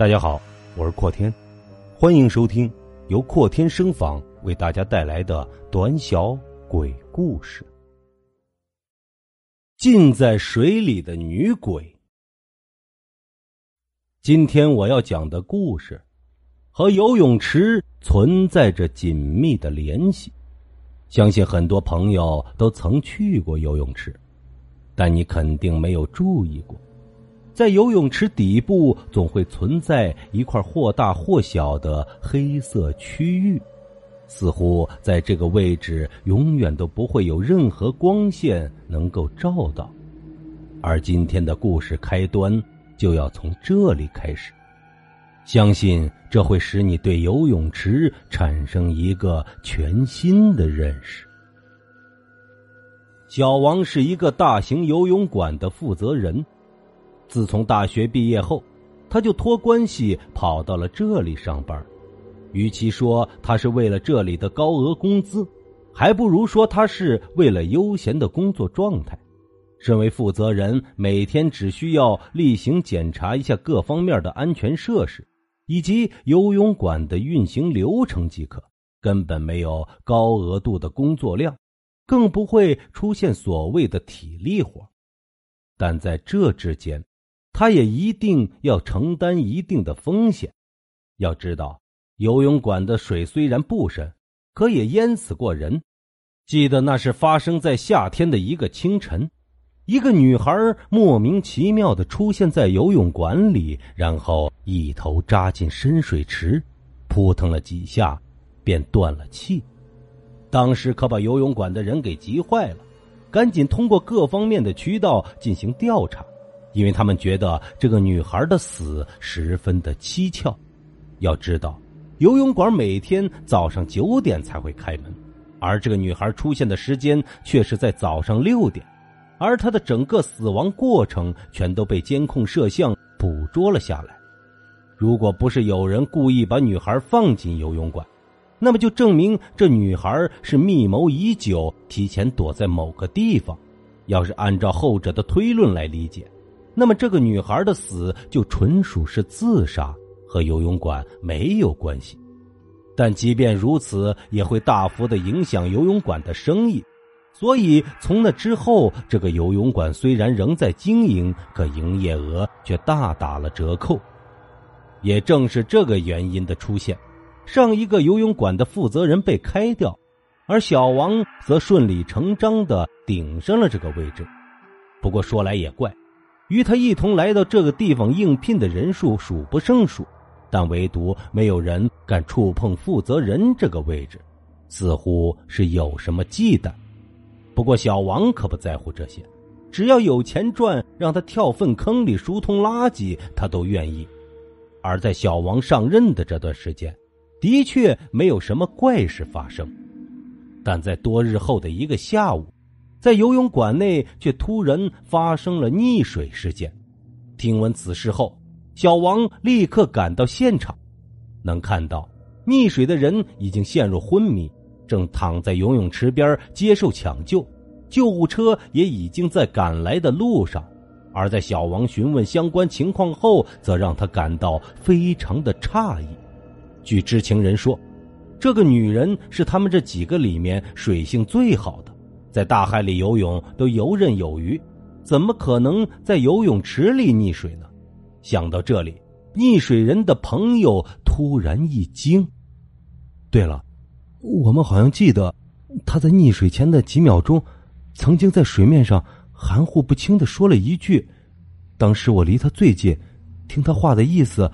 大家好，我是阔天，欢迎收听由阔天声访为大家带来的短小鬼故事。浸在水里的女鬼。今天我要讲的故事和游泳池存在着紧密的联系。相信很多朋友都曾去过游泳池，但你肯定没有注意过。在游泳池底部总会存在一块或大或小的黑色区域，似乎在这个位置永远都不会有任何光线能够照到。而今天的故事开端就要从这里开始，相信这会使你对游泳池产生一个全新的认识。小王是一个大型游泳馆的负责人。自从大学毕业后，他就托关系跑到了这里上班。与其说他是为了这里的高额工资，还不如说他是为了悠闲的工作状态。身为负责人，每天只需要例行检查一下各方面的安全设施以及游泳馆的运行流程即可，根本没有高额度的工作量，更不会出现所谓的体力活。但在这之间，他也一定要承担一定的风险。要知道，游泳馆的水虽然不深，可也淹死过人。记得那是发生在夏天的一个清晨，一个女孩莫名其妙的出现在游泳馆里，然后一头扎进深水池，扑腾了几下，便断了气。当时可把游泳馆的人给急坏了，赶紧通过各方面的渠道进行调查。因为他们觉得这个女孩的死十分的蹊跷。要知道，游泳馆每天早上九点才会开门，而这个女孩出现的时间却是在早上六点，而她的整个死亡过程全都被监控摄像捕捉了下来。如果不是有人故意把女孩放进游泳馆，那么就证明这女孩是密谋已久，提前躲在某个地方。要是按照后者的推论来理解。那么，这个女孩的死就纯属是自杀，和游泳馆没有关系。但即便如此，也会大幅的影响游泳馆的生意。所以，从那之后，这个游泳馆虽然仍在经营，可营业额却大打了折扣。也正是这个原因的出现，上一个游泳馆的负责人被开掉，而小王则顺理成章的顶上了这个位置。不过说来也怪。与他一同来到这个地方应聘的人数数不胜数，但唯独没有人敢触碰负责人这个位置，似乎是有什么忌惮。不过小王可不在乎这些，只要有钱赚，让他跳粪坑里疏通垃圾，他都愿意。而在小王上任的这段时间，的确没有什么怪事发生，但在多日后的一个下午。在游泳馆内，却突然发生了溺水事件。听闻此事后，小王立刻赶到现场，能看到溺水的人已经陷入昏迷，正躺在游泳池边接受抢救，救护车也已经在赶来的路上。而在小王询问相关情况后，则让他感到非常的诧异。据知情人说，这个女人是他们这几个里面水性最好的。在大海里游泳都游刃有余，怎么可能在游泳池里溺水呢？想到这里，溺水人的朋友突然一惊。对了，我们好像记得他在溺水前的几秒钟，曾经在水面上含糊不清的说了一句。当时我离他最近，听他话的意思，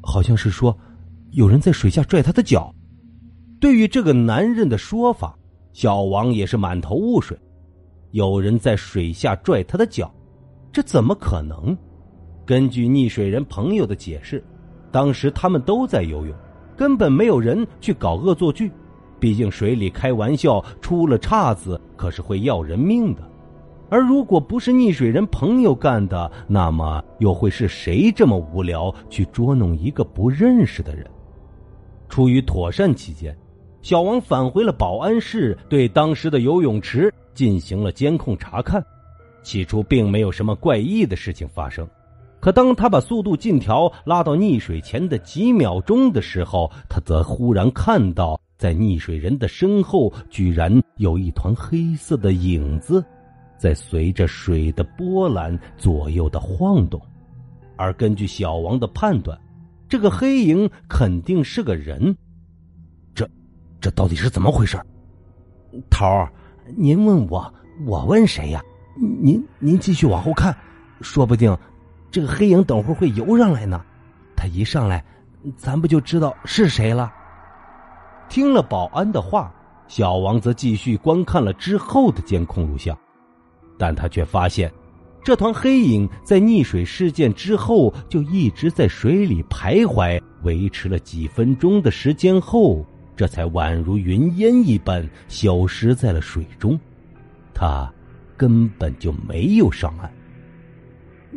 好像是说有人在水下拽他的脚。对于这个男人的说法。小王也是满头雾水，有人在水下拽他的脚，这怎么可能？根据溺水人朋友的解释，当时他们都在游泳，根本没有人去搞恶作剧。毕竟水里开玩笑出了岔子，可是会要人命的。而如果不是溺水人朋友干的，那么又会是谁这么无聊去捉弄一个不认识的人？出于妥善起见。小王返回了保安室，对当时的游泳池进行了监控查看。起初并没有什么怪异的事情发生，可当他把速度进条拉到溺水前的几秒钟的时候，他则忽然看到，在溺水人的身后，居然有一团黑色的影子，在随着水的波澜左右的晃动。而根据小王的判断，这个黑影肯定是个人。这，到底是怎么回事？头儿，您问我，我问谁呀？您您继续往后看，说不定。这个黑影等会儿会游上来呢，他一上来，咱不就知道是谁了？听了保安的话，小王则继续观看了之后的监控录像，但他却发现，这团黑影在溺水事件之后就一直在水里徘徊，维持了几分钟的时间后，这才宛如云烟一般消失在了水中，他根本就没有上岸。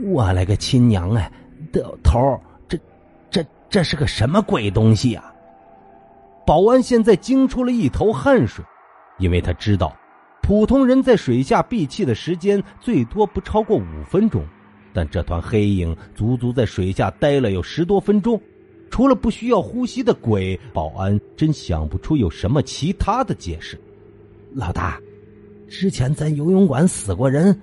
我勒个亲娘哎！老头这、这、这是个什么鬼东西啊？保安现在惊出了一头汗水，因为他知道，普通人在水下闭气的时间最多不超过五分钟，但这团黑影足足在水下待了有十多分钟。除了不需要呼吸的鬼，保安真想不出有什么其他的解释。老大，之前咱游泳馆死过人，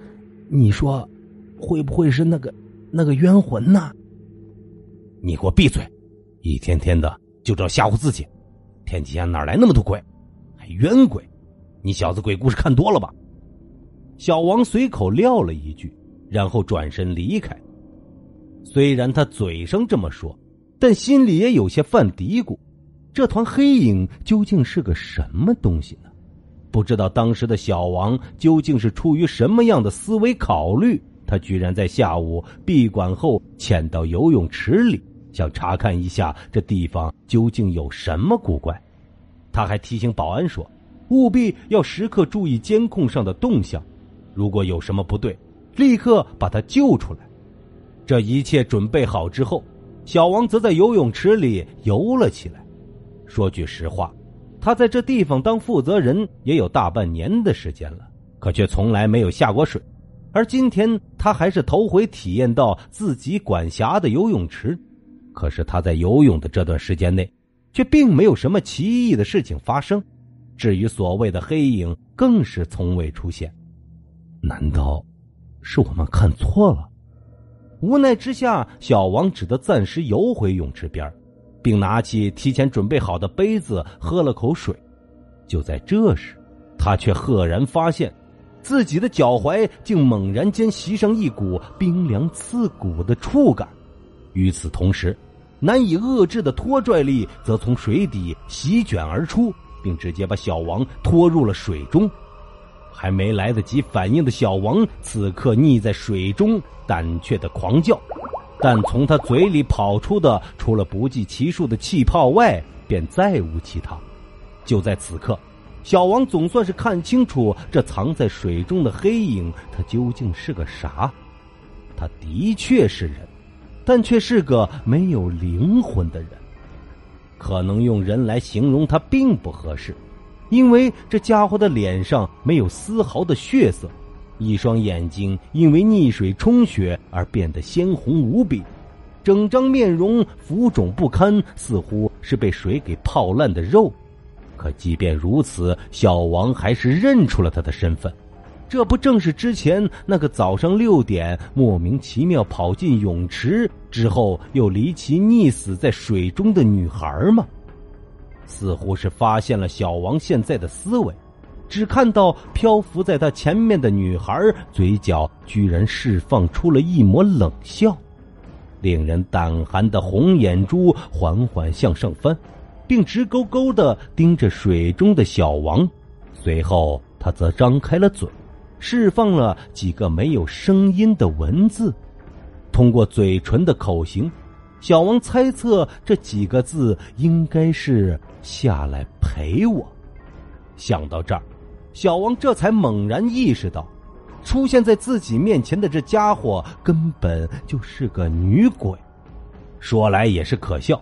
你说？会不会是那个那个冤魂呢？你给我闭嘴！一天天的就知道吓唬自己。天底下哪来那么多鬼？还冤鬼？你小子鬼故事看多了吧？小王随口撂了一句，然后转身离开。虽然他嘴上这么说，但心里也有些犯嘀咕：这团黑影究竟是个什么东西呢？不知道当时的小王究竟是出于什么样的思维考虑。他居然在下午闭馆后潜到游泳池里，想查看一下这地方究竟有什么古怪。他还提醒保安说，务必要时刻注意监控上的动向，如果有什么不对，立刻把他救出来。这一切准备好之后，小王则在游泳池里游了起来。说句实话，他在这地方当负责人也有大半年的时间了，可却从来没有下过水。而今天他还是头回体验到自己管辖的游泳池，可是他在游泳的这段时间内，却并没有什么奇异的事情发生。至于所谓的黑影，更是从未出现。难道是我们看错了？无奈之下，小王只得暂时游回泳池边，并拿起提前准备好的杯子喝了口水。就在这时，他却赫然发现。自己的脚踝竟猛然间袭上一股冰凉刺骨的触感，与此同时，难以遏制的拖拽力则从水底席卷而出，并直接把小王拖入了水中。还没来得及反应的小王，此刻溺在水中，胆怯的狂叫，但从他嘴里跑出的，除了不计其数的气泡外，便再无其他。就在此刻。小王总算是看清楚这藏在水中的黑影，他究竟是个啥？他的确是人，但却是个没有灵魂的人。可能用人来形容他并不合适，因为这家伙的脸上没有丝毫的血色，一双眼睛因为溺水充血而变得鲜红无比，整张面容浮肿不堪，似乎是被水给泡烂的肉。可即便如此，小王还是认出了他的身份。这不正是之前那个早上六点莫名其妙跑进泳池之后又离奇溺死在水中的女孩吗？似乎是发现了小王现在的思维，只看到漂浮在他前面的女孩嘴角居然释放出了一抹冷笑，令人胆寒的红眼珠缓缓向上翻。并直勾勾的盯着水中的小王，随后他则张开了嘴，释放了几个没有声音的文字。通过嘴唇的口型，小王猜测这几个字应该是“下来陪我”。想到这儿，小王这才猛然意识到，出现在自己面前的这家伙根本就是个女鬼。说来也是可笑。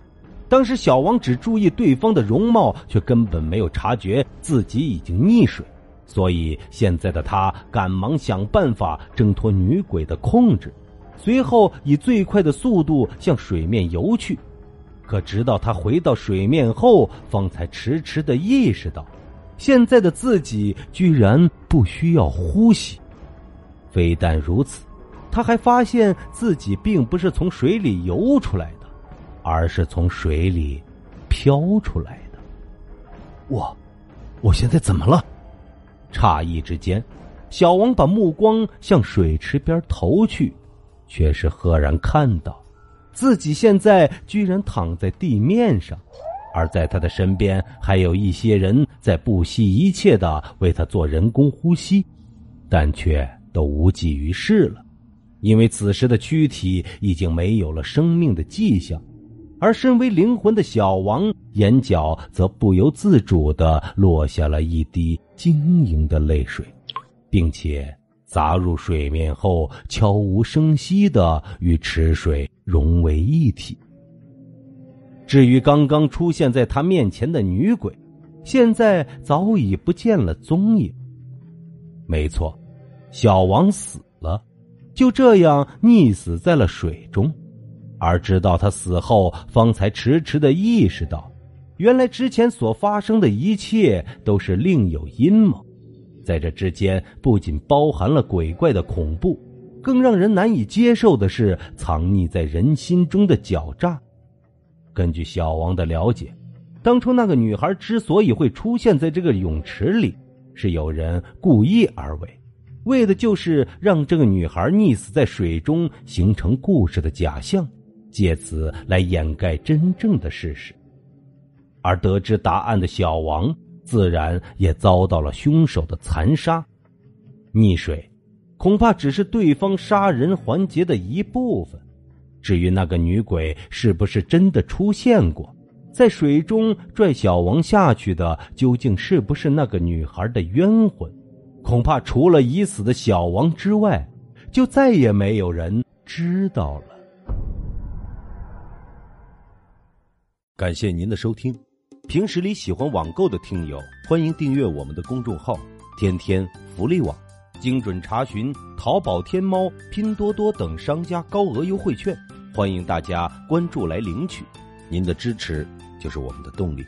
当时小王只注意对方的容貌，却根本没有察觉自己已经溺水，所以现在的他赶忙想办法挣脱女鬼的控制，随后以最快的速度向水面游去。可直到他回到水面后，方才迟迟的意识到，现在的自己居然不需要呼吸。非但如此，他还发现自己并不是从水里游出来的，而是从水里飘出来的。我，我现在怎么了？诧异之间，小王把目光向水池边投去，却是赫然看到。自己现在居然躺在地面上，而在他的身边还有一些人在不惜一切的为他做人工呼吸，但却都无济于事了，因为此时的躯体已经没有了生命的迹象，而身为灵魂的小王眼角则不由自主的落下了一滴晶莹的泪水，并且。砸入水面后，悄无声息的与池水融为一体。至于刚刚出现在他面前的女鬼，现在早已不见了踪影。没错，小王死了，就这样溺死在了水中。而直到他死后，方才迟迟的意识到，原来之前所发生的一切都是另有阴谋。在这之间，不仅包含了鬼怪的恐怖，更让人难以接受的是藏匿在人心中的狡诈。根据小王的了解，当初那个女孩之所以会出现在这个泳池里，是有人故意而为，为的就是让这个女孩溺死在水中，形成故事的假象，借此来掩盖真正的事实。而得知答案的小王。自然也遭到了凶手的残杀，溺水，恐怕只是对方杀人环节的一部分。至于那个女鬼是不是真的出现过，在水中拽小王下去的，究竟是不是那个女孩的冤魂，恐怕除了已死的小王之外，就再也没有人知道了。感谢您的收听。平时里喜欢网购的听友，欢迎订阅我们的公众号“天天福利网”，精准查询淘宝、天猫、拼多多等商家高额优惠券，欢迎大家关注来领取。您的支持就是我们的动力。